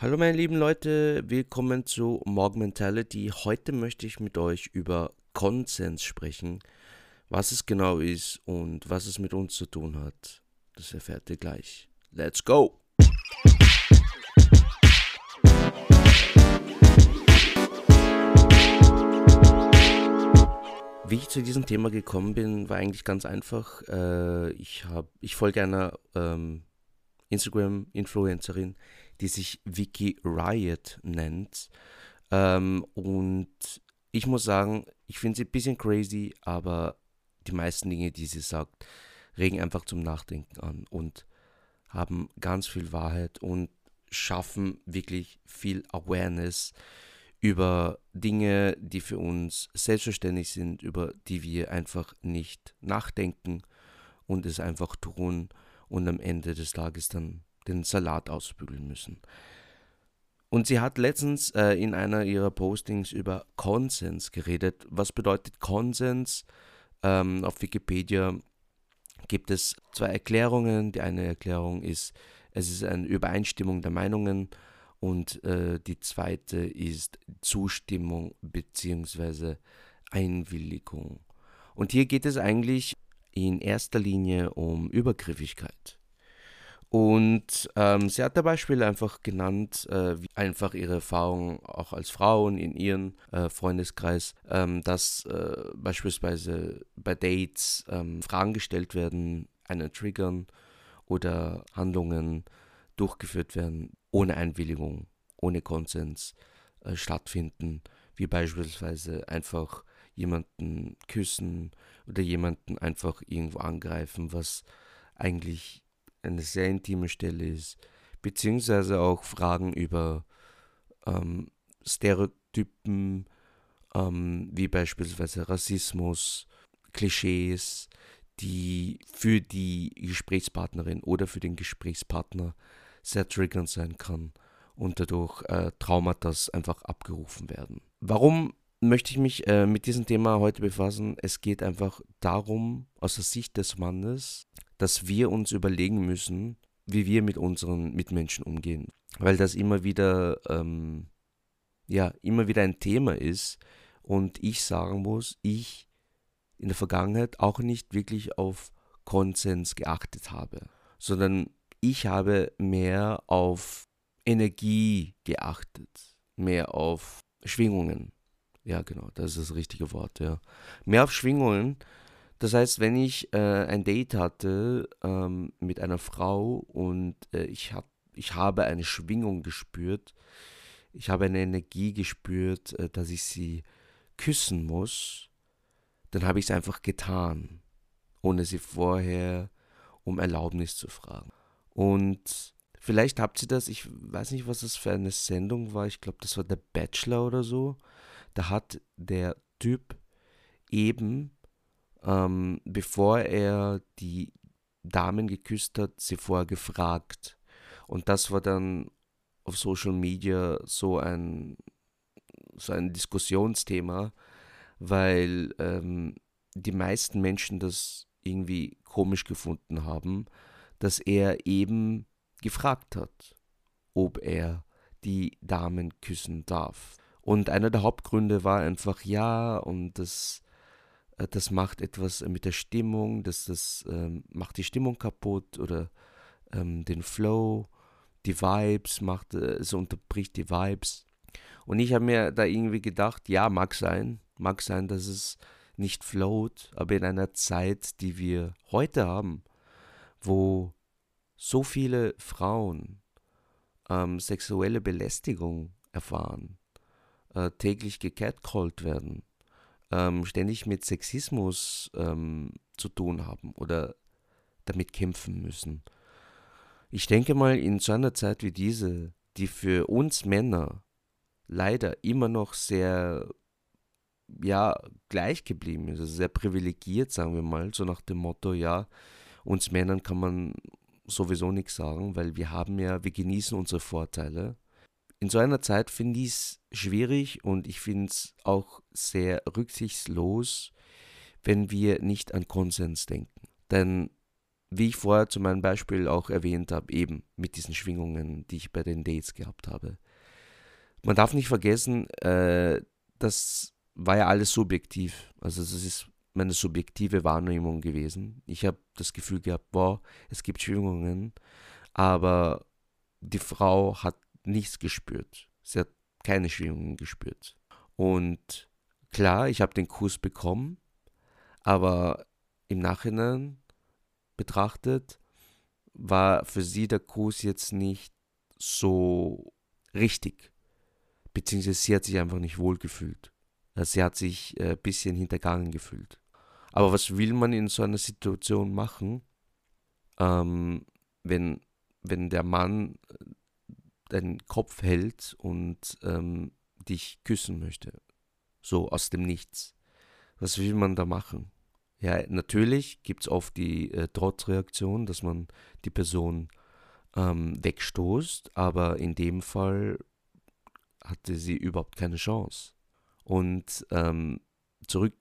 Hallo meine lieben Leute, willkommen zu Morgen Mentality. Heute möchte ich mit euch über Konsens sprechen. Was es genau ist und was es mit uns zu tun hat, das erfährt ihr gleich. Let's go! Wie ich zu diesem Thema gekommen bin, war eigentlich ganz einfach. Äh, ich, hab, ich folge einer ähm, Instagram-Influencerin, die sich Vicky Riot nennt. Ähm, und ich muss sagen, ich finde sie ein bisschen crazy, aber die meisten Dinge, die sie sagt, regen einfach zum Nachdenken an und haben ganz viel Wahrheit und schaffen wirklich viel Awareness über Dinge, die für uns selbstverständlich sind, über die wir einfach nicht nachdenken und es einfach tun und am Ende des Tages dann den Salat ausbügeln müssen. Und sie hat letztens äh, in einer ihrer Postings über Konsens geredet. Was bedeutet Konsens? Ähm, auf Wikipedia gibt es zwei Erklärungen. Die eine Erklärung ist, es ist eine Übereinstimmung der Meinungen und äh, die zweite ist Zustimmung bzw. Einwilligung. Und hier geht es eigentlich in erster Linie um Übergriffigkeit. Und ähm, sie hat da Beispiele einfach genannt, äh, wie einfach ihre Erfahrungen auch als Frauen in ihrem äh, Freundeskreis, ähm, dass äh, beispielsweise bei Dates ähm, Fragen gestellt werden, einen triggern oder Handlungen durchgeführt werden ohne Einwilligung, ohne Konsens äh, stattfinden, wie beispielsweise einfach jemanden küssen oder jemanden einfach irgendwo angreifen, was eigentlich eine sehr intime Stelle ist, beziehungsweise auch Fragen über ähm, Stereotypen, ähm, wie beispielsweise Rassismus, Klischees, die für die Gesprächspartnerin oder für den Gesprächspartner sehr triggernd sein kann und dadurch äh, Traumata einfach abgerufen werden. Warum möchte ich mich äh, mit diesem Thema heute befassen? Es geht einfach darum, aus der Sicht des Mannes, dass wir uns überlegen müssen, wie wir mit unseren Mitmenschen umgehen. Weil das immer wieder, ähm, ja, immer wieder ein Thema ist und ich sagen muss, ich in der Vergangenheit auch nicht wirklich auf Konsens geachtet habe, sondern ich habe mehr auf Energie geachtet, mehr auf Schwingungen. Ja, genau, das ist das richtige Wort, ja. Mehr auf Schwingungen das heißt, wenn ich äh, ein Date hatte ähm, mit einer Frau und äh, ich, hab, ich habe eine Schwingung gespürt, ich habe eine Energie gespürt, äh, dass ich sie küssen muss, dann habe ich es einfach getan, ohne sie vorher um Erlaubnis zu fragen. Und vielleicht habt ihr das, ich weiß nicht, was das für eine Sendung war, ich glaube, das war der Bachelor oder so. Da hat der Typ eben ähm, bevor er die Damen geküsst hat, sie vorher gefragt. Und das war dann auf Social Media so ein, so ein Diskussionsthema, weil ähm, die meisten Menschen das irgendwie komisch gefunden haben, dass er eben gefragt hat, ob er die Damen küssen darf. Und einer der Hauptgründe war einfach ja, und das das macht etwas mit der Stimmung, das, das ähm, macht die Stimmung kaputt oder ähm, den Flow, die Vibes, macht, äh, es unterbricht die Vibes. Und ich habe mir da irgendwie gedacht, ja, mag sein, mag sein, dass es nicht float, aber in einer Zeit, die wir heute haben, wo so viele Frauen ähm, sexuelle Belästigung erfahren, äh, täglich gecatcallt werden, ähm, ständig mit Sexismus ähm, zu tun haben oder damit kämpfen müssen. Ich denke mal, in so einer Zeit wie diese, die für uns Männer leider immer noch sehr ja, gleich geblieben ist, also sehr privilegiert, sagen wir mal, so nach dem Motto, ja, uns Männern kann man sowieso nichts sagen, weil wir haben ja, wir genießen unsere Vorteile in so einer Zeit finde ich es schwierig und ich finde es auch sehr rücksichtslos, wenn wir nicht an Konsens denken. Denn wie ich vorher zu meinem Beispiel auch erwähnt habe, eben mit diesen Schwingungen, die ich bei den Dates gehabt habe. Man darf nicht vergessen, äh, das war ja alles subjektiv. Also das ist meine subjektive Wahrnehmung gewesen. Ich habe das Gefühl gehabt, boah, es gibt Schwingungen, aber die Frau hat nichts gespürt. Sie hat keine Schwingungen gespürt. Und klar, ich habe den Kuss bekommen, aber im Nachhinein betrachtet war für sie der Kuss jetzt nicht so richtig. Beziehungsweise sie hat sich einfach nicht wohl gefühlt. Also sie hat sich ein äh, bisschen hintergangen gefühlt. Aber was will man in so einer Situation machen, ähm, wenn, wenn der Mann äh, deinen Kopf hält und ähm, dich küssen möchte? So aus dem Nichts. Was will man da machen? Ja, natürlich gibt es oft die äh, Trotzreaktion, dass man die Person ähm, wegstoßt, aber in dem Fall hatte sie überhaupt keine Chance. Und ähm, zurück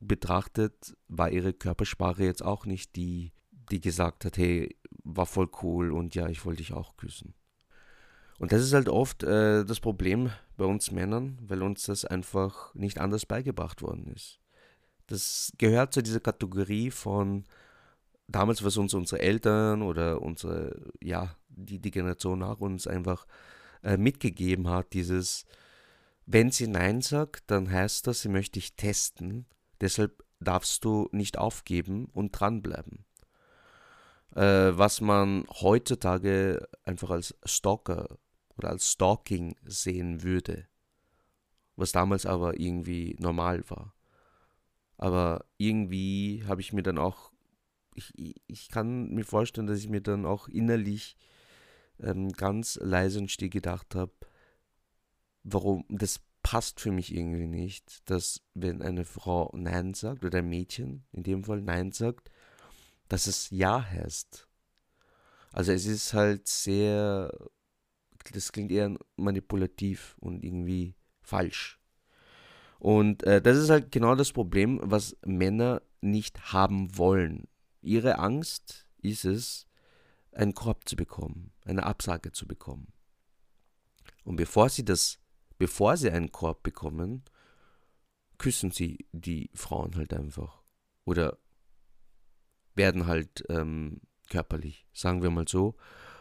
betrachtet war ihre Körpersprache jetzt auch nicht die, die gesagt hat, hey, war voll cool und ja, ich wollte dich auch küssen. Und das ist halt oft äh, das Problem bei uns Männern, weil uns das einfach nicht anders beigebracht worden ist. Das gehört zu dieser Kategorie von damals, was uns unsere Eltern oder unsere, ja, die, die Generation nach uns einfach äh, mitgegeben hat, dieses, wenn sie Nein sagt, dann heißt das, sie möchte dich testen, deshalb darfst du nicht aufgeben und dranbleiben. Äh, was man heutzutage einfach als Stalker oder als Stalking sehen würde, was damals aber irgendwie normal war. Aber irgendwie habe ich mir dann auch, ich, ich kann mir vorstellen, dass ich mir dann auch innerlich ähm, ganz leise und still gedacht habe, warum, das passt für mich irgendwie nicht, dass wenn eine Frau Nein sagt oder ein Mädchen in dem Fall Nein sagt, dass es Ja heißt. Also es ist halt sehr, das klingt eher manipulativ und irgendwie falsch. Und äh, das ist halt genau das Problem, was Männer nicht haben wollen. Ihre Angst ist es, einen Korb zu bekommen, eine Absage zu bekommen. Und bevor sie das, bevor sie einen Korb bekommen, küssen sie die Frauen halt einfach. Oder werden halt ähm, körperlich, sagen wir mal so,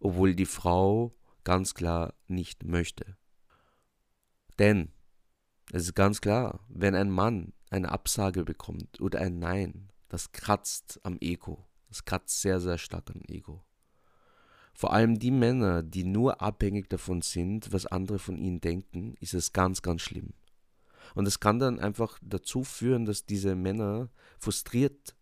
obwohl die Frau ganz klar nicht möchte. Denn es ist ganz klar, wenn ein Mann eine Absage bekommt oder ein Nein, das kratzt am Ego. Das kratzt sehr, sehr stark am Ego. Vor allem die Männer, die nur abhängig davon sind, was andere von ihnen denken, ist es ganz, ganz schlimm. Und es kann dann einfach dazu führen, dass diese Männer frustriert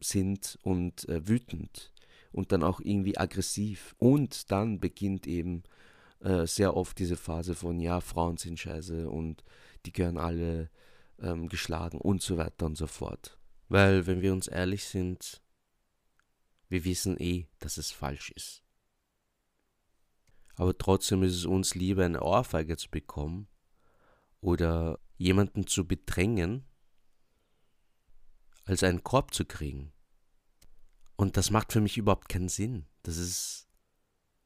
sind und äh, wütend und dann auch irgendwie aggressiv. Und dann beginnt eben äh, sehr oft diese Phase von, ja, Frauen sind scheiße und die gehören alle ähm, geschlagen und so weiter und so fort. Weil, wenn wir uns ehrlich sind, wir wissen eh, dass es falsch ist. Aber trotzdem ist es uns lieber, eine Ohrfeige zu bekommen oder jemanden zu bedrängen, als einen Korb zu kriegen. Und das macht für mich überhaupt keinen Sinn. Das ist.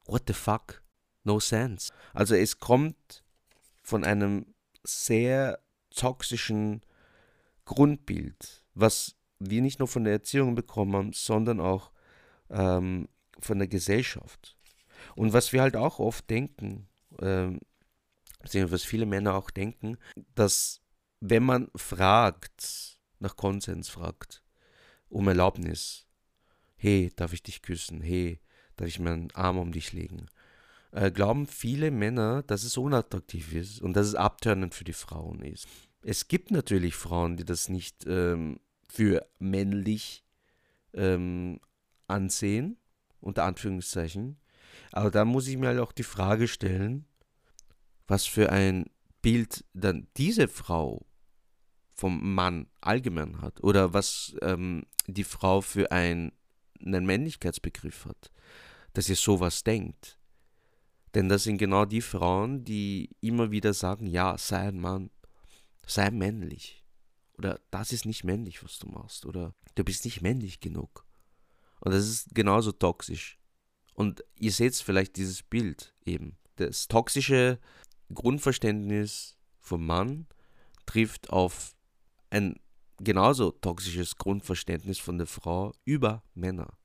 What the fuck? No sense. Also es kommt von einem sehr toxischen Grundbild, was wir nicht nur von der Erziehung bekommen haben, sondern auch ähm, von der Gesellschaft. Und was wir halt auch oft denken, ähm, was viele Männer auch denken, dass wenn man fragt, nach Konsens fragt, um Erlaubnis, hey, darf ich dich küssen, hey, darf ich meinen Arm um dich legen, äh, glauben viele Männer, dass es unattraktiv ist und dass es abtörnend für die Frauen ist. Es gibt natürlich Frauen, die das nicht ähm, für männlich ähm, ansehen, unter Anführungszeichen. Aber da muss ich mir halt auch die Frage stellen, was für ein Bild dann diese Frau vom Mann allgemein hat oder was ähm, die Frau für ein, einen Männlichkeitsbegriff hat, dass ihr sowas denkt. Denn das sind genau die Frauen, die immer wieder sagen, ja, sei ein Mann, sei männlich. Oder das ist nicht männlich, was du machst. Oder du bist nicht männlich genug. Und das ist genauso toxisch. Und ihr seht vielleicht dieses Bild eben. Das toxische Grundverständnis vom Mann trifft auf ein genauso toxisches Grundverständnis von der Frau über Männer.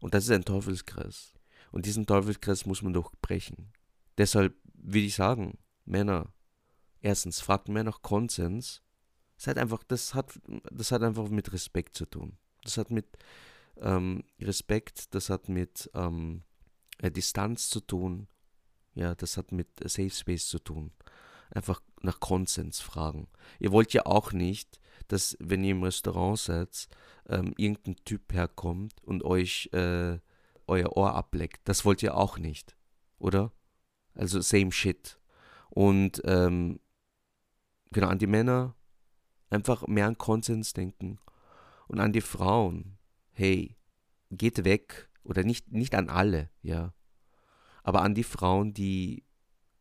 Und das ist ein Teufelskreis. Und diesen Teufelskreis muss man durchbrechen. Deshalb würde ich sagen, Männer, erstens, fragt mehr nach Konsens. Das hat einfach, das hat, das hat einfach mit Respekt zu tun. Das hat mit ähm, Respekt, das hat mit ähm, Distanz zu tun. Ja, das hat mit Safe Space zu tun. Einfach nach Konsens fragen. Ihr wollt ja auch nicht, dass, wenn ihr im Restaurant seid, ähm, irgendein Typ herkommt und euch äh, euer Ohr ableckt. Das wollt ihr auch nicht, oder? Also same shit. Und ähm, genau an die Männer einfach mehr an Konsens denken und an die Frauen. Hey, geht weg oder nicht nicht an alle, ja, aber an die Frauen, die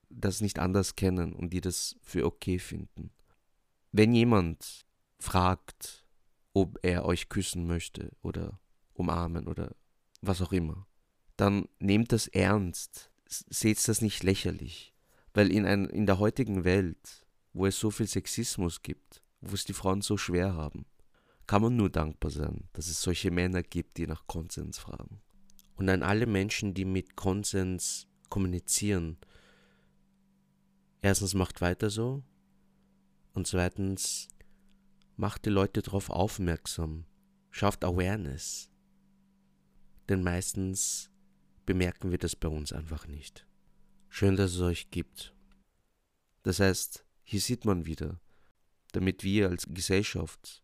das nicht anders kennen und die das für okay finden. Wenn jemand fragt, ob er euch küssen möchte oder umarmen oder was auch immer, dann nehmt das ernst. Seht das nicht lächerlich. Weil in, ein, in der heutigen Welt, wo es so viel Sexismus gibt, wo es die Frauen so schwer haben, kann man nur dankbar sein, dass es solche Männer gibt, die nach Konsens fragen. Und an alle Menschen, die mit Konsens kommunizieren, erstens macht weiter so und zweitens macht die Leute darauf aufmerksam, schafft Awareness. Denn meistens bemerken wir das bei uns einfach nicht. Schön, dass es euch gibt. Das heißt, hier sieht man wieder, damit wir als Gesellschaft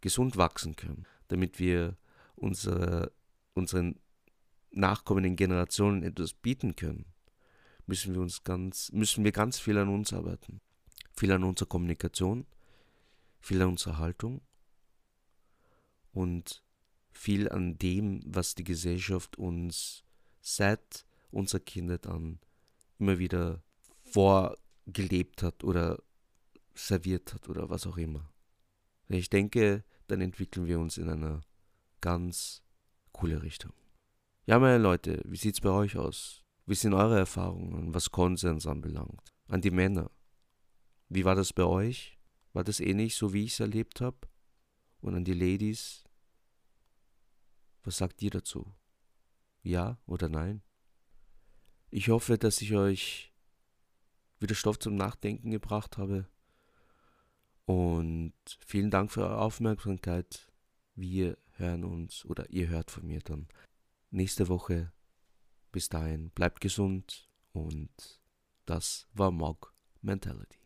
gesund wachsen können, damit wir unsere, unseren nachkommenden Generationen etwas bieten können, müssen wir uns ganz, müssen wir ganz viel an uns arbeiten. Viel an unserer Kommunikation, viel an unserer Haltung und viel an dem, was die Gesellschaft uns seit unserer Kindheit an immer wieder vorgelebt hat oder serviert hat oder was auch immer. Ich denke, dann entwickeln wir uns in einer ganz coole Richtung. Ja, meine Leute, wie sieht's bei euch aus? Wie sind eure Erfahrungen, was Konsens anbelangt? An die Männer. Wie war das bei euch? War das ähnlich so, wie ich es erlebt habe? Und an die Ladies? Was sagt ihr dazu? Ja oder nein? Ich hoffe, dass ich euch wieder Stoff zum Nachdenken gebracht habe. Und vielen Dank für eure Aufmerksamkeit. Wir hören uns oder ihr hört von mir dann nächste Woche. Bis dahin, bleibt gesund und das war Mog Mentality.